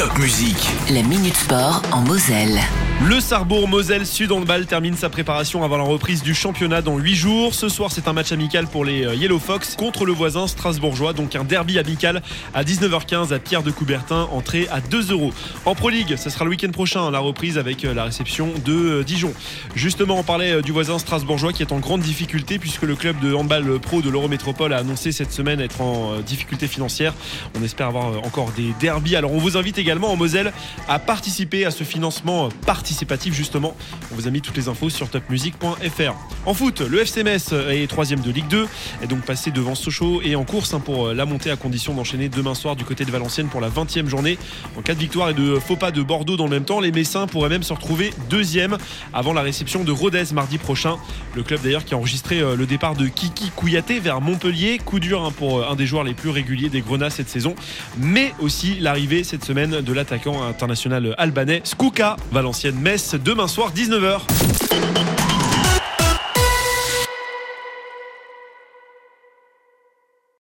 Top Musique. La Minute Sport en Moselle. Le Sarbourg Moselle Sud Handball termine sa préparation avant la reprise du championnat dans 8 jours. Ce soir, c'est un match amical pour les euh, Yellow Fox contre le voisin strasbourgeois, donc un derby amical à 19h15 à Pierre de Coubertin, entrée à 2 euros. En Pro League, ce sera le week-end prochain, la reprise avec euh, la réception de euh, Dijon. Justement, on parlait du voisin strasbourgeois qui est en grande difficulté puisque le club de handball pro de l'Eurométropole a annoncé cette semaine être en difficulté financière. On espère avoir encore des derbies. Alors, on vous invite également en Moselle à participer à ce financement participatif justement. On vous a mis toutes les infos sur topmusic.fr. En foot, le FC Metz est troisième de Ligue 2, est donc passé devant Sochaux et en course hein, pour euh, la montée à condition d'enchaîner demain soir du côté de Valenciennes pour la 20e journée. En cas de victoire et de faux pas de Bordeaux dans le même temps, les Messins pourraient même se retrouver deuxième avant la réception de Rodez mardi prochain. Le club d'ailleurs qui a enregistré euh, le départ de Kiki Kouyaté vers Montpellier, coup dur hein, pour euh, un des joueurs les plus réguliers des Grenats cette saison, mais aussi l'arrivée cette semaine de l'attaquant international albanais Skouka Valenciennes Metz demain soir 19h.